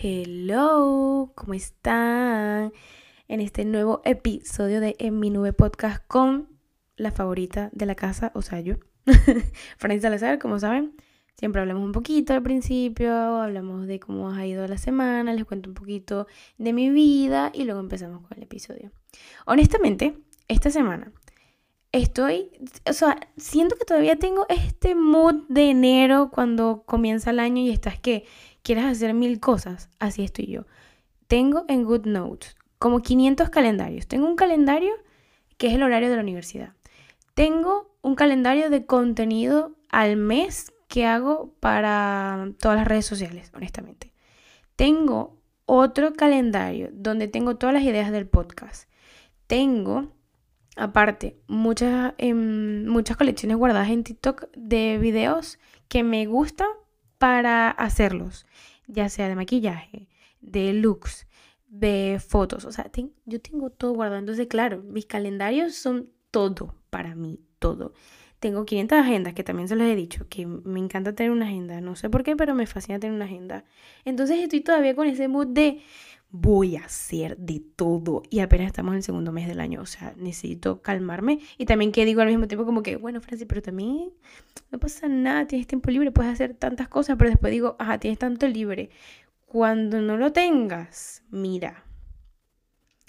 Hello, ¿cómo están? En este nuevo episodio de En mi nube podcast con la favorita de la casa, o sea, yo, Francis Salazar, como saben. Siempre hablamos un poquito al principio, hablamos de cómo ha ido la semana, les cuento un poquito de mi vida y luego empezamos con el episodio. Honestamente, esta semana estoy, o sea, siento que todavía tengo este mood de enero cuando comienza el año y estás que quieres hacer mil cosas. Así estoy yo. Tengo en Good Notes como 500 calendarios. Tengo un calendario que es el horario de la universidad. Tengo un calendario de contenido al mes que hago para todas las redes sociales, honestamente. Tengo otro calendario donde tengo todas las ideas del podcast. Tengo Aparte, muchas, em, muchas colecciones guardadas en TikTok de videos que me gustan para hacerlos, ya sea de maquillaje, de looks, de fotos. O sea, yo tengo todo guardado. Entonces, claro, mis calendarios son todo para mí, todo. Tengo 500 agendas, que también se los he dicho, que me encanta tener una agenda. No sé por qué, pero me fascina tener una agenda. Entonces estoy todavía con ese mood de voy a hacer de todo y apenas estamos en el segundo mes del año, o sea, necesito calmarme y también que digo al mismo tiempo como que, bueno, Francis, pero también no pasa nada, tienes tiempo libre, puedes hacer tantas cosas, pero después digo, ajá, tienes tanto libre. Cuando no lo tengas, mira,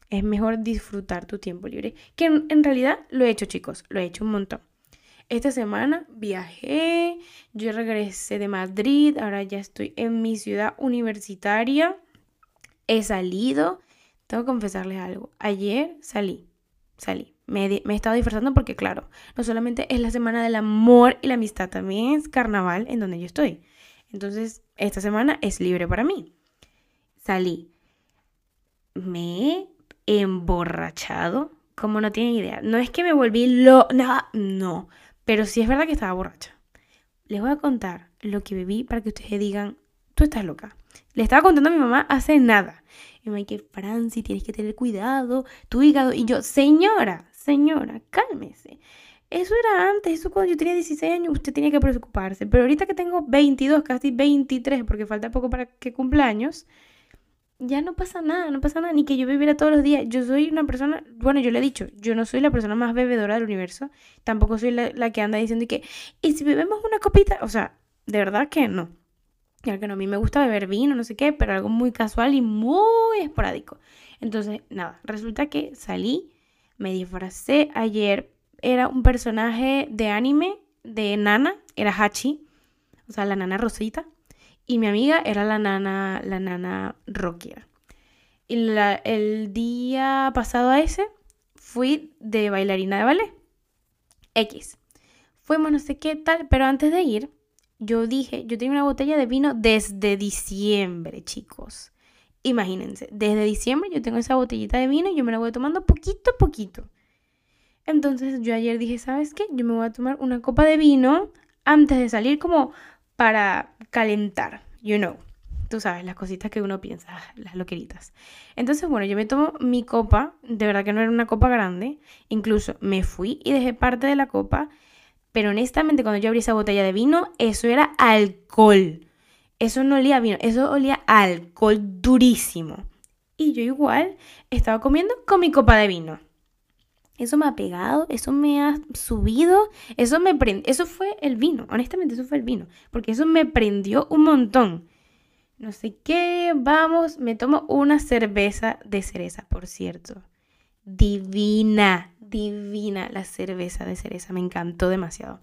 es mejor disfrutar tu tiempo libre, que en, en realidad lo he hecho, chicos, lo he hecho un montón. Esta semana viajé, yo regresé de Madrid, ahora ya estoy en mi ciudad universitaria he salido. Tengo que confesarles algo. Ayer salí, salí. Me, he estado disfrazando porque, claro, no solamente es la semana del amor y la amistad, también es carnaval en donde yo estoy. Entonces, esta semana es libre para mí. Salí. Me he emborrachado, como no tienen idea. No es que me volví lo... No, no. Pero sí es verdad que estaba borracha. Les voy a contar lo que bebí para que ustedes digan, tú estás loca. Le estaba contando a mi mamá hace nada. Y me dice, Franci, tienes que tener cuidado, tu hígado. Y yo, señora, señora, cálmese. Eso era antes, eso cuando yo tenía 16 años, usted tenía que preocuparse. Pero ahorita que tengo 22, casi 23, porque falta poco para que cumpla años, ya no pasa nada, no pasa nada, ni que yo bebiera todos los días. Yo soy una persona, bueno, yo le he dicho, yo no soy la persona más bebedora del universo, tampoco soy la, la que anda diciendo que, ¿y si bebemos una copita? O sea, de verdad que no. Ya que no, a mí me gusta beber vino, no sé qué, pero algo muy casual y muy esporádico. Entonces, nada, resulta que salí, me disfracé ayer, era un personaje de anime de Nana, era Hachi, o sea, la nana Rosita, y mi amiga era la nana, la nana Rocker. Y el día pasado a ese fui de bailarina de ballet. X. Fuimos no sé qué tal, pero antes de ir, yo dije, yo tenía una botella de vino desde diciembre, chicos. Imagínense, desde diciembre yo tengo esa botellita de vino y yo me la voy tomando poquito a poquito. Entonces yo ayer dije, ¿sabes qué? Yo me voy a tomar una copa de vino antes de salir como para calentar, you know. Tú sabes, las cositas que uno piensa, las loqueritas. Entonces, bueno, yo me tomo mi copa, de verdad que no era una copa grande, incluso me fui y dejé parte de la copa pero honestamente, cuando yo abrí esa botella de vino, eso era alcohol. Eso no olía vino, eso olía alcohol durísimo. Y yo igual estaba comiendo con mi copa de vino. Eso me ha pegado, eso me ha subido, eso me eso fue el vino, honestamente eso fue el vino, porque eso me prendió un montón. No sé qué, vamos, me tomo una cerveza de cereza, por cierto. Divina, divina la cerveza de cereza, me encantó demasiado.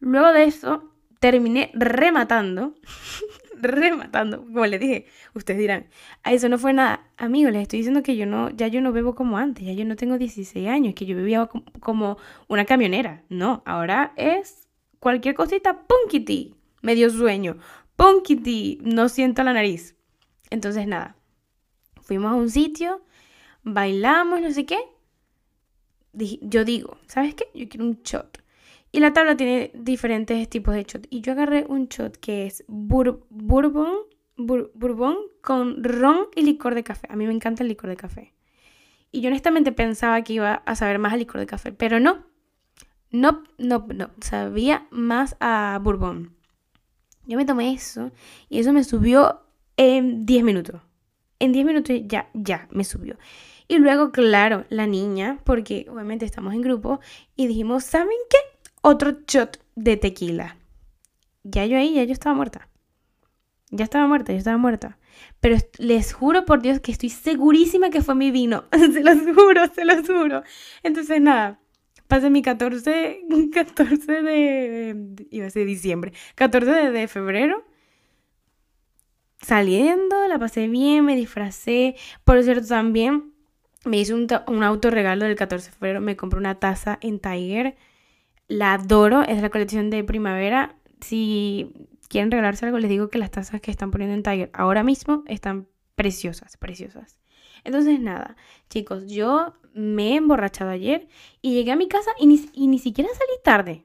Luego de eso, terminé rematando, rematando, como les dije, ustedes dirán, a eso no fue nada. Amigos, les estoy diciendo que yo no, ya yo no bebo como antes, ya yo no tengo 16 años, que yo bebía como una camionera. No, ahora es cualquier cosita, punkity, medio sueño, punkity, no siento la nariz. Entonces nada, fuimos a un sitio, bailamos, no sé qué, yo digo, ¿sabes qué? Yo quiero un shot. Y la tabla tiene diferentes tipos de shot. Y yo agarré un shot que es bourbon, bourbon con ron y licor de café. A mí me encanta el licor de café. Y yo honestamente pensaba que iba a saber más a licor de café, pero no. No, no, no. Sabía más a bourbon. Yo me tomé eso y eso me subió en 10 minutos. En 10 minutos ya, ya me subió. Y luego, claro, la niña, porque obviamente estamos en grupo, y dijimos, ¿saben qué? Otro shot de tequila. Ya yo ahí, ya yo estaba muerta. Ya estaba muerta, ya estaba muerta. Pero les juro por Dios que estoy segurísima que fue mi vino. se los juro, se los juro. Entonces, nada, pasé mi 14, 14 de, iba a ser diciembre, 14 de, de febrero saliendo, la pasé bien, me disfracé. Por cierto, también me hice un, un autorregalo del 14 de febrero, me compré una taza en Tiger. La adoro, es la colección de primavera. Si quieren regalarse algo, les digo que las tazas que están poniendo en Tiger ahora mismo están preciosas, preciosas. Entonces, nada, chicos, yo me he emborrachado ayer y llegué a mi casa y ni, y ni siquiera salí tarde.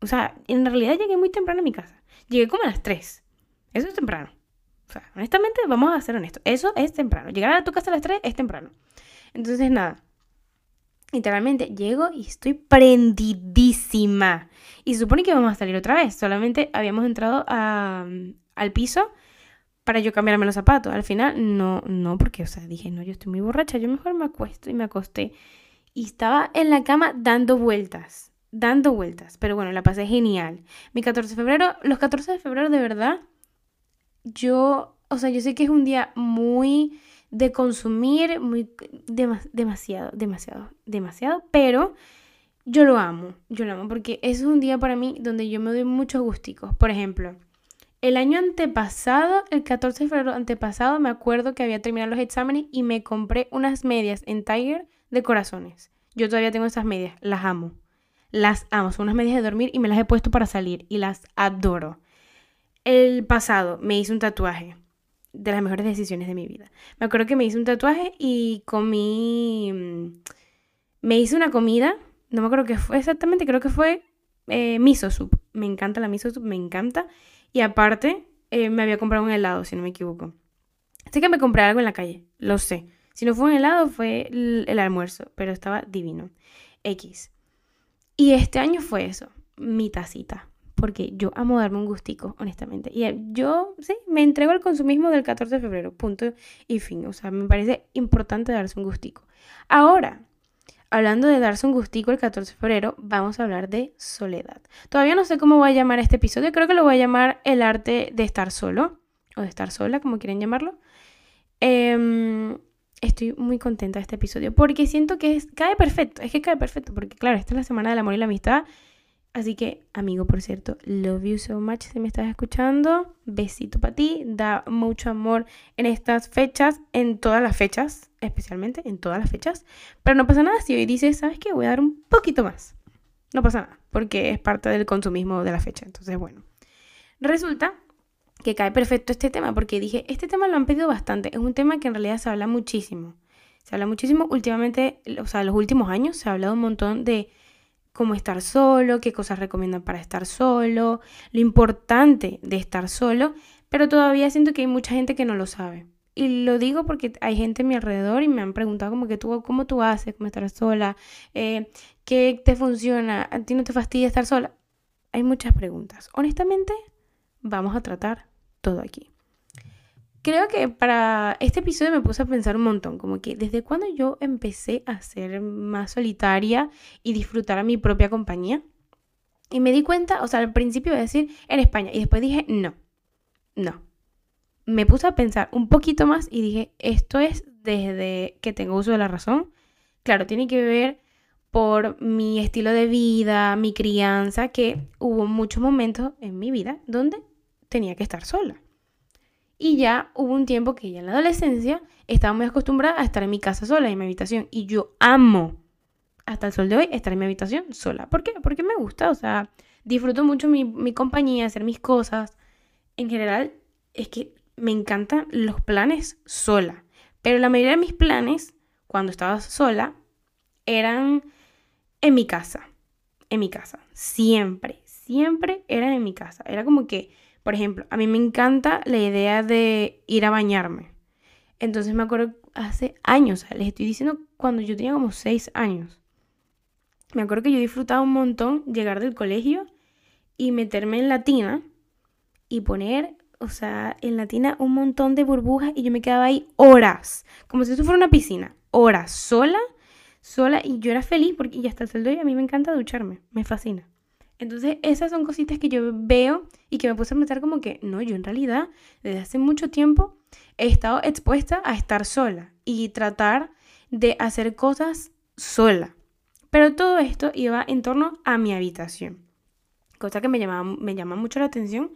O sea, en realidad llegué muy temprano a mi casa. Llegué como a las 3. Eso es temprano. O sea, honestamente, vamos a ser honestos. Eso es temprano. Llegar a tu casa a las 3 es temprano. Entonces, nada. Literalmente llego y estoy prendidísima. Y supone que vamos a salir otra vez. Solamente habíamos entrado al piso para yo cambiarme los zapatos. Al final, no, no, porque, o sea, dije, no, yo estoy muy borracha. Yo mejor me acuesto y me acosté. Y estaba en la cama dando vueltas. Dando vueltas. Pero bueno, la pasé genial. Mi 14 de febrero, los 14 de febrero de verdad yo, o sea, yo sé que es un día muy de consumir, muy demasiado, demasiado, demasiado, pero yo lo amo, yo lo amo porque es un día para mí donde yo me doy muchos gusticos. Por ejemplo, el año antepasado, el 14 de febrero antepasado, me acuerdo que había terminado los exámenes y me compré unas medias en Tiger de corazones. Yo todavía tengo esas medias, las amo. Las amo, son unas medias de dormir y me las he puesto para salir y las adoro. El pasado me hice un tatuaje. De las mejores decisiones de mi vida. Me acuerdo que me hice un tatuaje y comí. Mm, me hice una comida. No me acuerdo qué fue exactamente. Creo que fue eh, miso soup. Me encanta la miso soup, me encanta. Y aparte, eh, me había comprado un helado, si no me equivoco. Así que me compré algo en la calle. Lo sé. Si no fue un helado, fue el almuerzo. Pero estaba divino. X. Y este año fue eso. Mi tacita porque yo amo darme un gustico, honestamente. Y eh, yo, sí, me entrego al consumismo del 14 de febrero, punto y fin. O sea, me parece importante darse un gustico. Ahora, hablando de darse un gustico el 14 de febrero, vamos a hablar de soledad. Todavía no sé cómo voy a llamar este episodio, creo que lo voy a llamar el arte de estar solo, o de estar sola, como quieren llamarlo. Em, estoy muy contenta de este episodio porque siento que cae perfecto, es que cae perfecto, porque claro, esta es la semana del amor y la amistad Así que, amigo, por cierto, love you so much si me estás escuchando. Besito para ti. Da mucho amor en estas fechas, en todas las fechas, especialmente en todas las fechas. Pero no pasa nada si hoy dices, ¿sabes qué? Voy a dar un poquito más. No pasa nada, porque es parte del consumismo de la fecha. Entonces, bueno. Resulta que cae perfecto este tema, porque dije, este tema lo han pedido bastante. Es un tema que en realidad se habla muchísimo. Se habla muchísimo últimamente, o sea, los últimos años se ha hablado un montón de cómo estar solo, qué cosas recomiendan para estar solo, lo importante de estar solo, pero todavía siento que hay mucha gente que no lo sabe. Y lo digo porque hay gente a mi alrededor y me han preguntado como que tú, ¿cómo tú haces? ¿Cómo estar sola? Eh, ¿Qué te funciona? ¿A ti no te fastidia estar sola? Hay muchas preguntas. Honestamente, vamos a tratar todo aquí creo que para este episodio me puse a pensar un montón, como que desde cuando yo empecé a ser más solitaria y disfrutar a mi propia compañía. Y me di cuenta, o sea, al principio iba a decir en España y después dije, no, no. Me puse a pensar un poquito más y dije, esto es desde que tengo uso de la razón. Claro, tiene que ver por mi estilo de vida, mi crianza, que hubo muchos momentos en mi vida donde tenía que estar sola. Y ya hubo un tiempo que ya en la adolescencia estaba muy acostumbrada a estar en mi casa sola, en mi habitación. Y yo amo, hasta el sol de hoy, estar en mi habitación sola. ¿Por qué? Porque me gusta, o sea, disfruto mucho mi, mi compañía, hacer mis cosas. En general, es que me encantan los planes sola. Pero la mayoría de mis planes, cuando estaba sola, eran en mi casa. En mi casa. Siempre, siempre eran en mi casa. Era como que por ejemplo, a mí me encanta la idea de ir a bañarme. Entonces me acuerdo hace años, les estoy diciendo cuando yo tenía como 6 años. Me acuerdo que yo disfrutaba un montón llegar del colegio y meterme en la tina y poner o sea, en la tina un montón de burbujas y yo me quedaba ahí horas, como si esto fuera una piscina, horas, sola, sola y yo era feliz porque ya hasta el sueldo y a mí me encanta ducharme, me fascina. Entonces, esas son cositas que yo veo y que me puse a pensar como que, no, yo en realidad, desde hace mucho tiempo, he estado expuesta a estar sola y tratar de hacer cosas sola. Pero todo esto iba en torno a mi habitación. Cosa que me, me llama mucho la atención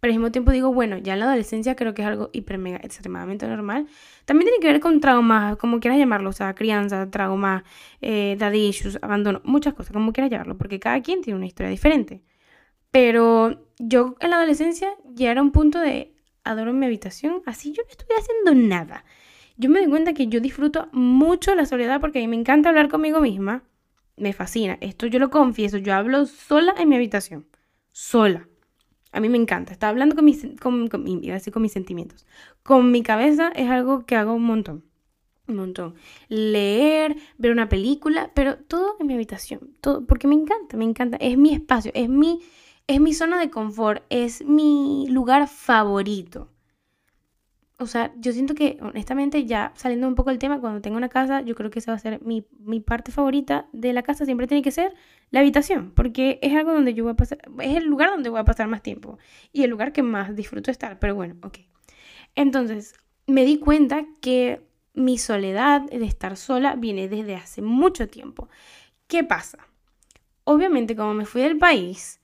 pero al mismo tiempo digo, bueno, ya en la adolescencia creo que es algo hiper mega extremadamente normal. También tiene que ver con traumas, como quieras llamarlo, o sea, crianza, trauma, eh, daddy issues, abandono, muchas cosas, como quieras llamarlo, porque cada quien tiene una historia diferente. Pero yo en la adolescencia ya era un punto de adoro mi habitación, así yo no estuviera haciendo nada. Yo me doy cuenta que yo disfruto mucho la soledad porque a mí me encanta hablar conmigo misma. Me fascina. Esto yo lo confieso. Yo hablo sola en mi habitación. Sola. A mí me encanta. Estaba hablando con mis, con, con, con mis sentimientos. Con mi cabeza es algo que hago un montón. Un montón. Leer, ver una película, pero todo en mi habitación. Todo, porque me encanta, me encanta. Es mi espacio, es mi, es mi zona de confort, es mi lugar favorito o sea, yo siento que honestamente ya saliendo un poco del tema, cuando tengo una casa, yo creo que esa va a ser mi, parte favorita de la casa, siempre tiene que ser la habitación, porque es algo donde yo voy a pasar, es el lugar donde voy a pasar más tiempo y el lugar que más disfruto estar, pero bueno, ok. Entonces, me di cuenta que mi soledad de estar sola viene desde hace mucho tiempo. ¿Qué pasa? Obviamente, como me fui del país,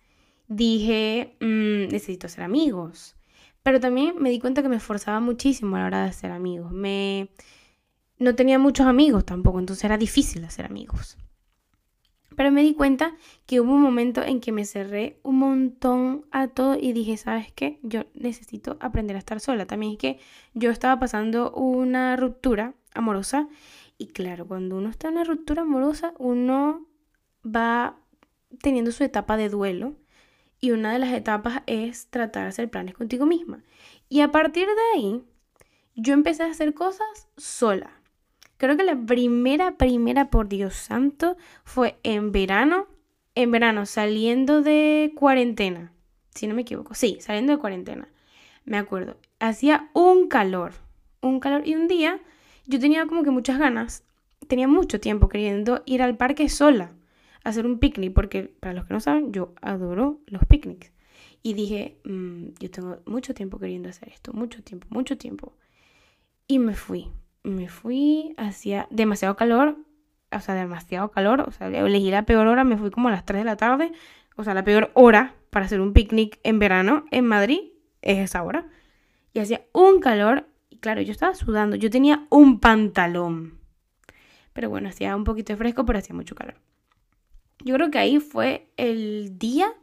dije, mm, necesito ser amigos pero también me di cuenta que me esforzaba muchísimo a la hora de hacer amigos. Me... No tenía muchos amigos tampoco, entonces era difícil hacer amigos. Pero me di cuenta que hubo un momento en que me cerré un montón a todo y dije, ¿sabes qué? Yo necesito aprender a estar sola. También es que yo estaba pasando una ruptura amorosa y claro, cuando uno está en una ruptura amorosa, uno va teniendo su etapa de duelo y una de las etapas es tratar de hacer planes contigo misma. Y a partir de ahí, yo empecé a hacer cosas sola. Creo que la primera, primera, por Dios santo, fue en verano. En verano, saliendo de cuarentena. Si no me equivoco. Sí, saliendo de cuarentena. Me acuerdo. Hacía un calor. Un calor. Y un día yo tenía como que muchas ganas. Tenía mucho tiempo queriendo ir al parque sola hacer un picnic, porque para los que no saben, yo adoro los picnics. Y dije, mm, yo tengo mucho tiempo queriendo hacer esto, mucho tiempo, mucho tiempo. Y me fui, me fui hacia demasiado calor, o sea, demasiado calor, o sea, elegí la peor hora, me fui como a las 3 de la tarde, o sea, la peor hora para hacer un picnic en verano en Madrid es esa hora. Y hacía un calor, y claro, yo estaba sudando, yo tenía un pantalón. Pero bueno, hacía un poquito de fresco, pero hacía mucho calor. Yo creo que ahí fue el día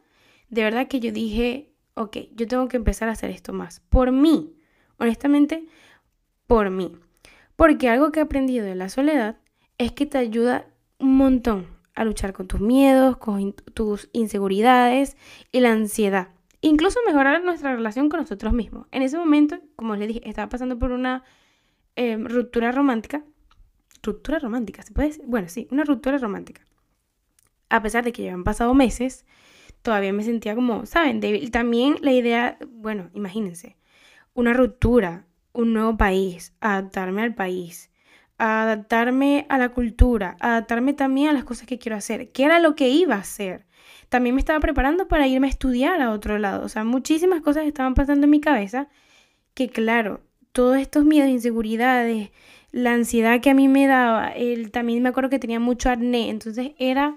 de verdad que yo dije, ok, yo tengo que empezar a hacer esto más. Por mí, honestamente, por mí. Porque algo que he aprendido de la soledad es que te ayuda un montón a luchar con tus miedos, con tus inseguridades y la ansiedad. Incluso mejorar nuestra relación con nosotros mismos. En ese momento, como les dije, estaba pasando por una em, ruptura romántica. ¿Ruptura romántica? ¿Se puede decir? Bueno, sí, una ruptura romántica a pesar de que ya han pasado meses, todavía me sentía como, ¿saben? Débil. También la idea, bueno, imagínense, una ruptura, un nuevo país, adaptarme al país, adaptarme a la cultura, adaptarme también a las cosas que quiero hacer, que era lo que iba a hacer. También me estaba preparando para irme a estudiar a otro lado. O sea, muchísimas cosas estaban pasando en mi cabeza que, claro, todos estos miedos, inseguridades, la ansiedad que a mí me daba, el, también me acuerdo que tenía mucho acné, entonces era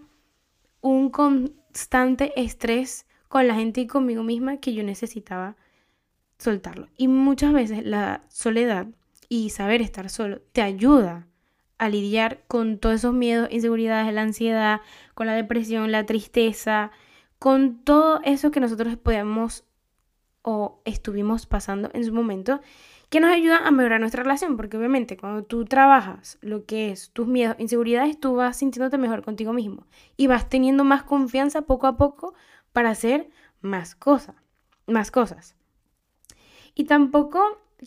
un constante estrés con la gente y conmigo misma que yo necesitaba soltarlo. Y muchas veces la soledad y saber estar solo te ayuda a lidiar con todos esos miedos, inseguridades, la ansiedad, con la depresión, la tristeza, con todo eso que nosotros podemos o estuvimos pasando en su momento que nos ayuda a mejorar nuestra relación, porque obviamente cuando tú trabajas lo que es tus miedos, inseguridades, tú vas sintiéndote mejor contigo mismo y vas teniendo más confianza poco a poco para hacer más cosas, más cosas. Y tampoco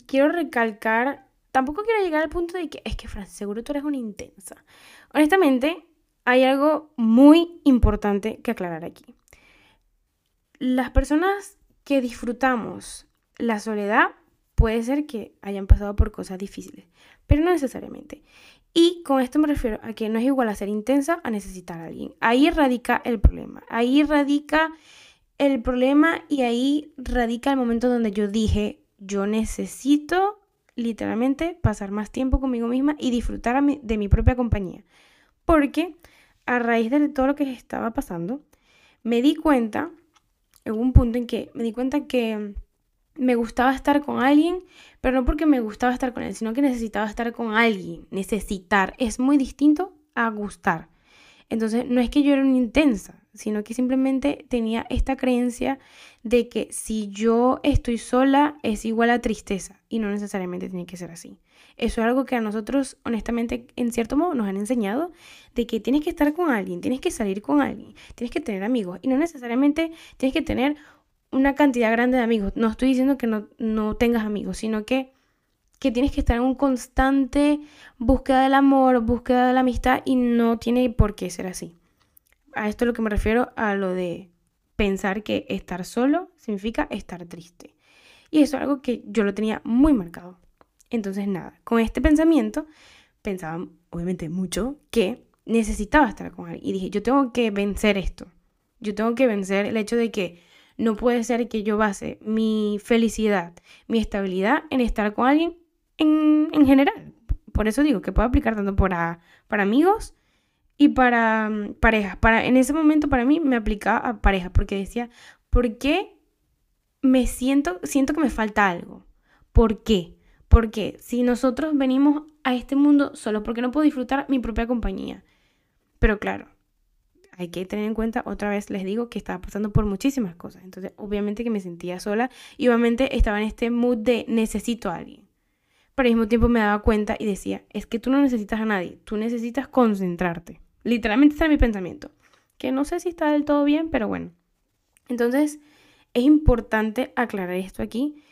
quiero recalcar, tampoco quiero llegar al punto de que es que Fran, seguro tú eres una intensa. Honestamente, hay algo muy importante que aclarar aquí. Las personas que disfrutamos la soledad puede ser que hayan pasado por cosas difíciles, pero no necesariamente. Y con esto me refiero a que no es igual a ser intensa a necesitar a alguien. Ahí radica el problema. Ahí radica el problema y ahí radica el momento donde yo dije, yo necesito literalmente pasar más tiempo conmigo misma y disfrutar de mi propia compañía. Porque a raíz de todo lo que estaba pasando, me di cuenta, en un punto en que me di cuenta que me gustaba estar con alguien, pero no porque me gustaba estar con él, sino que necesitaba estar con alguien. Necesitar es muy distinto a gustar. Entonces, no es que yo era una intensa, sino que simplemente tenía esta creencia de que si yo estoy sola es igual a tristeza y no necesariamente tiene que ser así. Eso es algo que a nosotros, honestamente, en cierto modo nos han enseñado de que tienes que estar con alguien, tienes que salir con alguien, tienes que tener amigos y no necesariamente tienes que tener una cantidad grande de amigos. No estoy diciendo que no, no tengas amigos, sino que, que tienes que estar en un constante búsqueda del amor, búsqueda de la amistad y no tiene por qué ser así. A esto es lo que me refiero a lo de pensar que estar solo significa estar triste. Y eso es algo que yo lo tenía muy marcado. Entonces, nada, con este pensamiento pensaba obviamente mucho que necesitaba estar con alguien. Y dije, yo tengo que vencer esto. Yo tengo que vencer el hecho de que no puede ser que yo base mi felicidad, mi estabilidad en estar con alguien en, general. Por eso digo que puedo aplicar tanto para, para amigos y para mm, parejas. Para, en ese momento para mí me aplicaba a pareja porque decía, ¿por qué me siento, siento que me falta algo? ¿Por qué? Porque si nosotros venimos a este mundo solo porque no puedo disfrutar mi propia compañía. Pero claro, hay que tener en cuenta, otra vez les digo, que estaba pasando por muchísimas cosas. Entonces, obviamente que me sentía sola y obviamente estaba en este mood de necesito a alguien. Pero al mismo tiempo me daba cuenta y decía, es que tú no necesitas a nadie, tú necesitas concentrarte. Literalmente está en mi pensamiento. Que no sé si está del todo bien, pero bueno. Entonces, es importante aclarar esto aquí,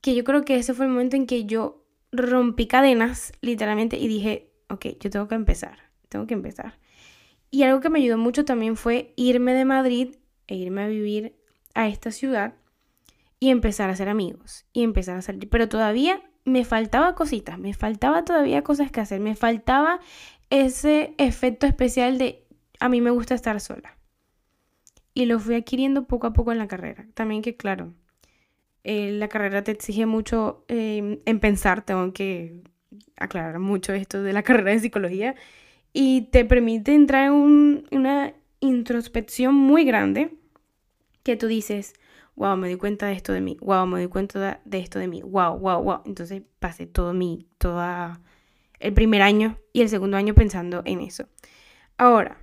que yo creo que ese fue el momento en que yo rompí cadenas, literalmente, y dije, ok, yo tengo que empezar, tengo que empezar. Y algo que me ayudó mucho también fue irme de Madrid e irme a vivir a esta ciudad y empezar a hacer amigos y empezar a salir. Pero todavía me faltaba cositas, me faltaba todavía cosas que hacer, me faltaba ese efecto especial de a mí me gusta estar sola. Y lo fui adquiriendo poco a poco en la carrera. También que claro, eh, la carrera te exige mucho em, en pensar, tengo que aclarar mucho esto de la carrera de psicología y te permite entrar en una introspección muy grande que tú dices, wow, me doy cuenta de esto de mí, wow, me doy cuenta de esto de mí, wow, wow, wow. Entonces pasé todo mi, toda el primer año y el segundo año pensando en eso. Ahora,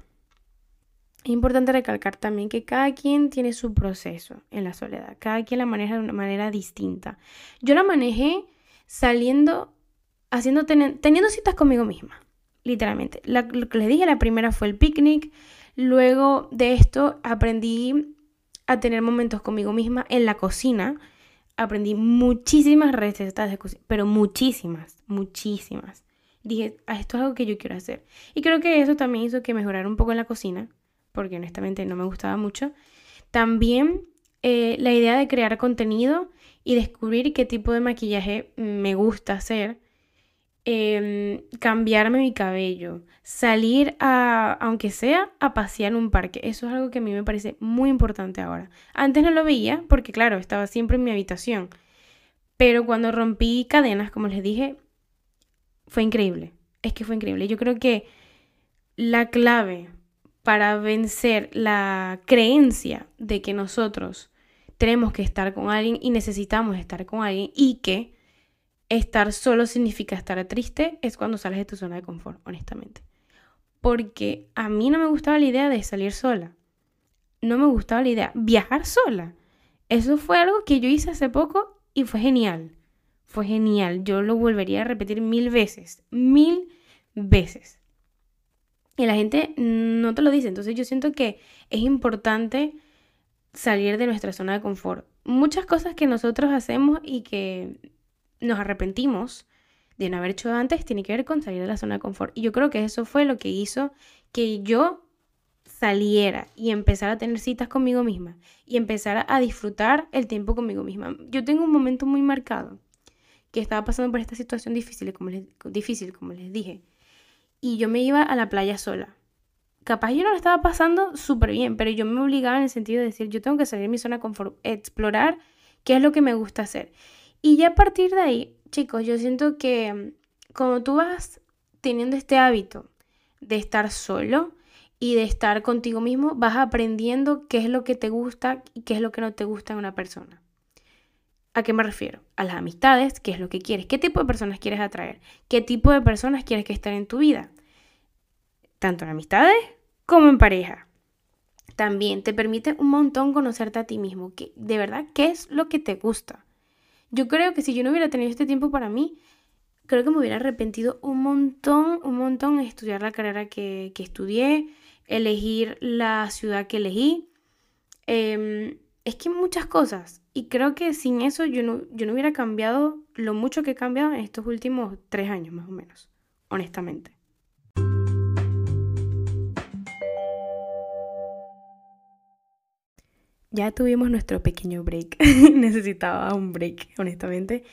es importante recalcar también que cada quien tiene su proceso en la soledad, cada quien la maneja de una manera distinta. Yo la manejé saliendo, haciendo, teniendo citas conmigo misma literalmente. lo que les dije, la primera fue el picnic. Luego de esto aprendí a tener momentos conmigo misma en la cocina. Aprendí muchísimas recetas de cocina, pero muchísimas, muchísimas. Dije, ah, esto es algo que yo quiero hacer. Y creo que eso también hizo que mejorara un poco en la cocina, porque honestamente no me gustaba mucho. También eh, la idea de crear contenido y descubrir qué tipo de maquillaje me gusta hacer Em, cambiarme mi cabello, salir a, aunque sea, a pasear en un parque. Eso es algo que a mí me parece muy importante ahora. Antes no lo veía porque, claro, estaba siempre en mi habitación. Pero cuando rompí cadenas, como les dije, fue increíble. Es que fue increíble. Yo creo que la clave para vencer la creencia de que nosotros tenemos que estar con alguien y necesitamos estar con alguien y que estar solo significa estar triste es cuando sales de tu zona de confort, honestamente. Porque a mí no me gustaba la idea de salir sola. No me gustaba la idea viajar sola. Eso fue algo que yo hice hace poco y fue genial. Fue genial. Yo lo volvería a repetir mil veces. Mil veces. Y la gente no te lo dice. Entonces yo siento que es importante salir de nuestra zona de confort. Muchas cosas que nosotros hacemos y que nos arrepentimos de no haber hecho antes tiene que ver con salir de la zona de confort. Y yo creo que eso fue lo que hizo que yo saliera y empezara a tener citas conmigo misma y empezara a disfrutar el tiempo conmigo misma. Yo tengo un momento muy marcado que estaba pasando por esta situación difícil, como les, difícil, como les dije, y yo me iba a la playa sola. Capaz yo no lo estaba pasando súper bien, pero yo me obligaba en el sentido de decir, yo tengo que salir de mi zona de confort, explorar qué es lo que me gusta hacer. Y ya a partir de ahí, chicos, yo siento que mm, como tú vas teniendo este hábito de estar solo y de estar contigo mismo, vas aprendiendo qué es lo que te gusta y qué es lo que no te gusta en una persona. ¿A qué me refiero? A las amistades, qué es lo que quieres, qué tipo de personas quieres atraer, qué tipo de personas quieres que estén en tu vida, tanto en amistades como en pareja. También te permite un montón conocerte a ti mismo, que de verdad, ¿qué es lo que te gusta? Yo creo que si yo no hubiera tenido este tiempo para mí, creo que me hubiera arrepentido un montón, un montón de estudiar la carrera que, estudié, elegir la ciudad que elegí. Em, es que muchas cosas. Y creo que sin eso yo no, yo no hubiera cambiado lo mucho que he cambiado en estos últimos tres años, más o menos, honestamente. Ya tuvimos nuestro pequeño break. Necesitaba un break, honestamente.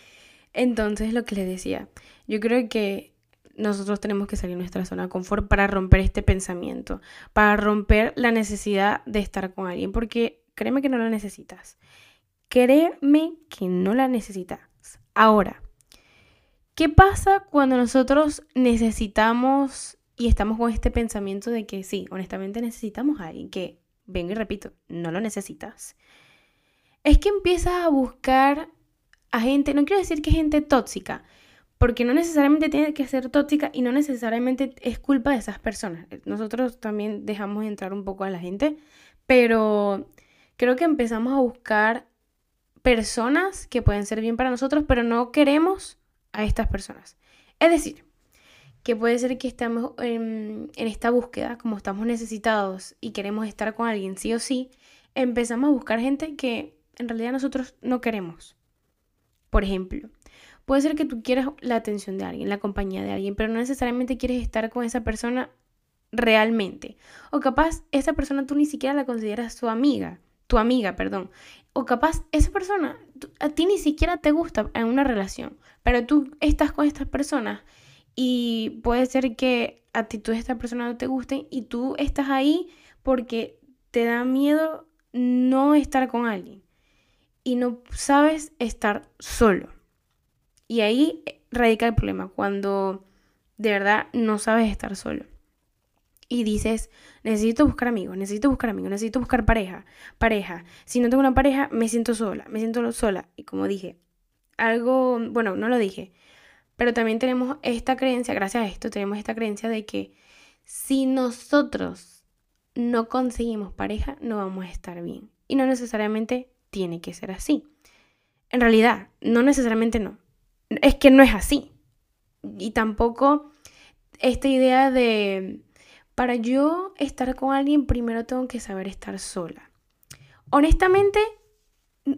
Entonces, lo que les decía, yo creo que nosotros tenemos que salir de nuestra zona de confort para romper este pensamiento, para romper la necesidad de estar con alguien, porque créeme que no la necesitas. Créeme que no la necesitas. Ahora, ¿qué pasa cuando nosotros necesitamos y estamos con este pensamiento de que sí, honestamente necesitamos a alguien que, vengo y repito, no lo necesitas? Es que empiezas a buscar a gente, no quiero decir que gente tóxica, porque no necesariamente tiene que ser tóxica y no necesariamente es culpa de esas personas. Nosotros también dejamos entrar un poco a la gente, pero creo que empezamos a buscar personas que pueden ser bien para nosotros, pero no queremos a estas personas. Es decir, que puede ser que estamos en, esta búsqueda, como estamos necesitados y queremos estar con alguien sí o sí, empezamos a buscar gente que en realidad nosotros no queremos. Por ejemplo, puede ser que tú quieras la atención de alguien, la compañía de alguien, pero no necesariamente quieres estar con esa persona realmente. O capaz esa persona tú ni siquiera la consideras tu amiga, tu amiga, perdón. O capaz esa persona a ti ni siquiera te gusta en una relación, pero tú estás con estas personas y puede ser que a ti tú esta persona no te guste y tú estás ahí porque te da miedo no estar con alguien y no sabes estar solo. Y ahí radica el problema, cuando de verdad no sabes estar solo. Y dices, necesito buscar amigos, necesito buscar amigos, necesito buscar pareja, pareja. Si no tengo una pareja, me siento sola, me siento sola. Y como dije, algo, bueno, no lo dije, pero también tenemos esta creencia, gracias a esto, tenemos esta creencia de que si nosotros no conseguimos pareja, no vamos a estar bien. Y no necesariamente tiene que ser así. En realidad, no necesariamente no. Es que no es así. Y tampoco esta idea de, para yo estar con alguien, primero tengo que saber estar sola. Honestamente,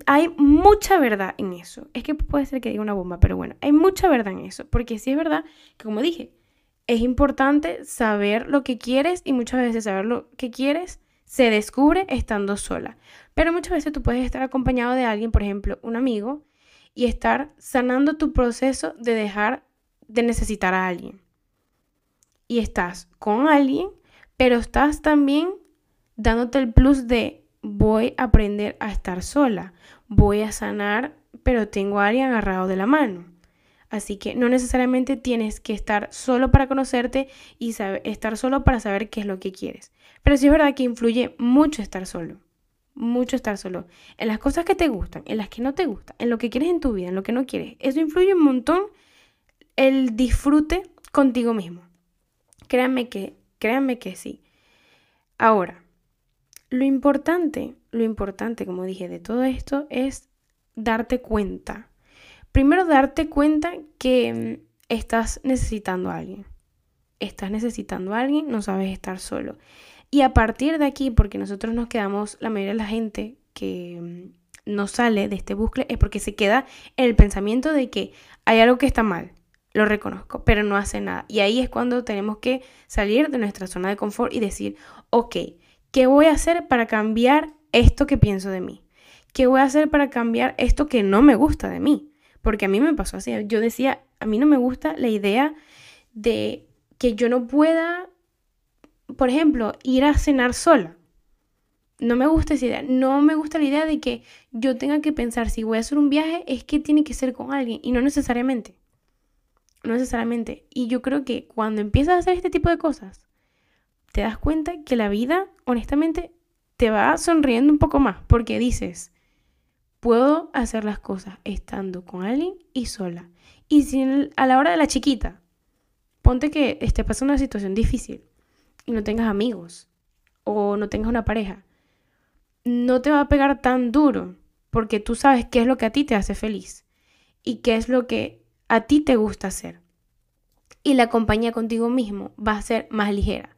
hay mucha verdad en eso. Es que puede ser que diga una bomba, pero bueno, hay mucha verdad en eso. Porque sí es verdad que, como dije, es importante saber lo que quieres y muchas veces saber lo que quieres se descubre estando sola. Pero muchas veces tú puedes estar acompañado de alguien, por ejemplo, un amigo, y estar sanando tu proceso de dejar de necesitar a alguien. Y estás con alguien, pero estás también dándote el plus de voy a aprender a estar sola, voy a sanar, pero tengo a alguien agarrado de la mano. Así que no necesariamente tienes que estar solo para conocerte y estar solo para saber qué es lo que quieres. Pero sí es verdad que influye mucho estar solo. Mucho estar solo. En las cosas que te gustan, en las que no te gustan, en lo que quieres en tu vida, en lo que no quieres. Eso influye un montón el disfrute contigo mismo. Créanme que, créanme que sí. Ahora, lo importante, lo importante, como dije, de todo esto es darte cuenta Primero darte cuenta que mm, estás necesitando a alguien. Estás necesitando a alguien, no sabes estar solo. Y a partir de aquí, porque nosotros nos quedamos, la mayoría de la gente que mm, no sale de este bucle es porque se queda en el pensamiento de que hay algo que está mal. Lo reconozco, pero no hace nada. Y ahí es cuando tenemos que salir de nuestra zona de confort y decir, ok, ¿qué voy a hacer para cambiar esto que pienso de mí? ¿Qué voy a hacer para cambiar esto que no me gusta de mí? Porque a mí me pasó así. Yo decía, a mí no me gusta la idea de que yo no pueda, por ejemplo, ir a cenar sola. No me gusta esa idea. No me gusta la idea de que yo tenga que pensar si voy a hacer un viaje es que tiene que ser con alguien y no necesariamente. No necesariamente. Y yo creo que cuando empiezas a hacer este tipo de cosas, te das cuenta que la vida, honestamente, te va sonriendo un poco más porque dices, puedo hacer las cosas estando con alguien y sola. Y si a la hora de la chiquita, ponte que esté pasando una situación difícil y no tengas amigos o no tengas una pareja, no te va a pegar tan duro porque tú sabes qué es lo que a ti te hace feliz y qué es lo que a ti te gusta hacer. Y la compañía contigo mismo va a ser más ligera,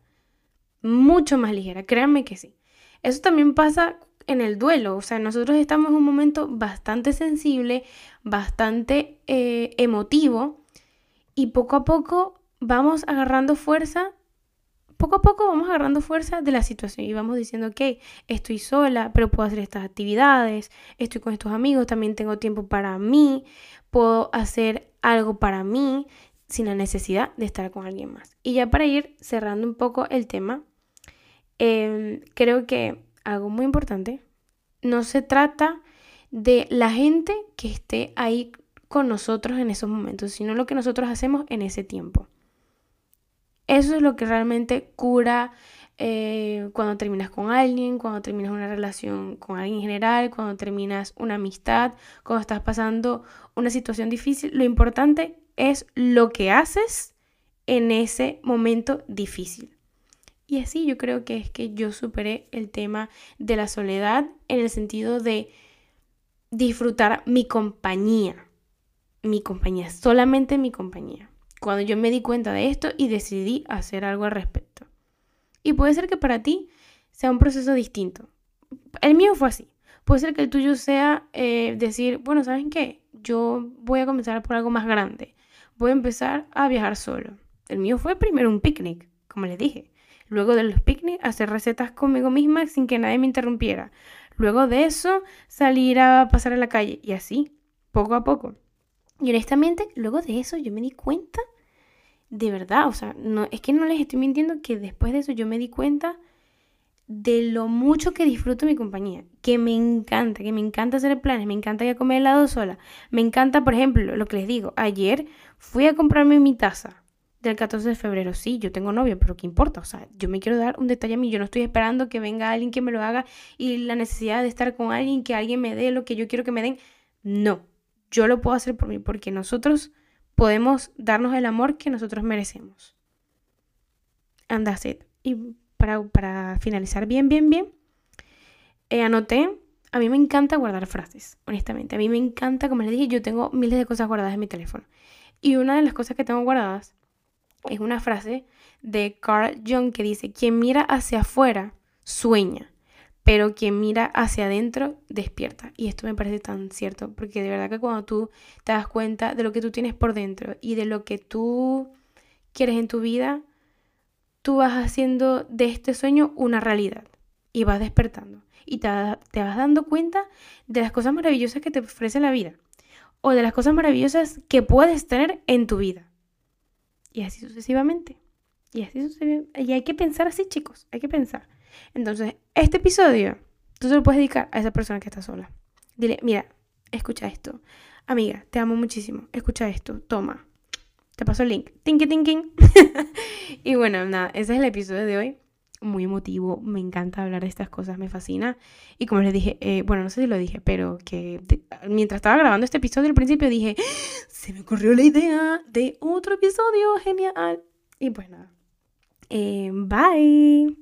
mucho más ligera, créanme que sí. Eso también pasa en el duelo, o sea, nosotros estamos en un momento bastante sensible, bastante eh, emotivo y poco a poco vamos agarrando fuerza poco a poco vamos agarrando fuerza de la situación y vamos diciendo, ok, estoy sola, pero puedo hacer estas actividades, estoy con estos amigos, también tengo tiempo para mí, puedo hacer algo para mí sin la necesidad de estar con alguien más. Y ya para ir cerrando un poco el tema, em, creo que algo muy importante, no se trata de la gente que esté ahí con nosotros en esos momentos, sino lo que nosotros hacemos en ese tiempo. Eso es lo que realmente cura eh, cuando terminas con alguien, cuando terminas una relación con alguien en general, cuando terminas una amistad, cuando estás pasando una situación difícil. Lo importante es lo que haces en ese momento difícil. Y así yo creo que es que yo superé el tema de la soledad en el sentido de disfrutar mi compañía. Mi compañía, solamente mi compañía cuando yo me di cuenta de esto y decidí hacer algo al respecto. Y puede ser que para ti sea un proceso distinto. El mío fue así. Puede ser que el tuyo sea eh, decir, bueno, ¿saben qué? Yo voy a comenzar por algo más grande. Voy a empezar a viajar solo. El mío fue primero un picnic, como les dije. Luego de los picnics, hacer recetas conmigo misma sin que nadie me interrumpiera. Luego de eso, salir a pasar a la calle. Y así, poco a poco. Y honestamente, luego de eso yo me di cuenta, de verdad, o sea, no, es que no les estoy mintiendo que después de eso yo me di cuenta de lo mucho que disfruto mi compañía, que me encanta, que me encanta hacer planes, me encanta ir a comer helado sola, me encanta, por ejemplo, lo que les digo, ayer fui a comprarme mi taza del 14 de febrero, sí, yo tengo novio, pero ¿qué importa? O sea, yo me quiero dar un detalle a mí, yo no estoy esperando que venga alguien que me lo haga y la necesidad de estar con alguien, que alguien me dé lo que yo quiero que me den, no, yo lo puedo hacer por mí, porque nosotros podemos darnos el amor que nosotros merecemos. And that's it. Y para, para finalizar bien, bien, bien, eh, anoté, a mí me encanta guardar frases, honestamente. A mí me encanta, como les dije, yo tengo miles de cosas guardadas en mi teléfono. Y una de las cosas que tengo guardadas es una frase de Carl Jung que dice, quien mira hacia afuera sueña, pero quien mira hacia adentro despierta. Y esto me parece tan cierto, porque de verdad que cuando tú te das cuenta de lo que tú tienes por dentro y de lo que tú quieres en tu vida, tú vas haciendo de este sueño una realidad y vas despertando. Y te, te vas dando cuenta de las cosas maravillosas que te ofrece la vida o de las cosas maravillosas que puedes tener en tu vida. Y así sucesivamente. Y así sucesivamente. Y hay que pensar así, chicos, hay que pensar. Entonces, este episodio, tú se lo puedes dedicar a esa persona que está sola. Dile, mira, escucha esto. Amiga, te amo muchísimo. Escucha esto. Toma. Te paso el link. Tinky tinking. y bueno, nada, ese es el episodio de hoy. Muy emotivo. Me encanta hablar de estas cosas. Me fascina. Y como les dije, eh, bueno, no sé si lo dije, pero que mientras estaba grabando este episodio al principio dije, ¡Ah! se me ocurrió la idea de otro episodio. Genial. Y pues nada. Eh, bye.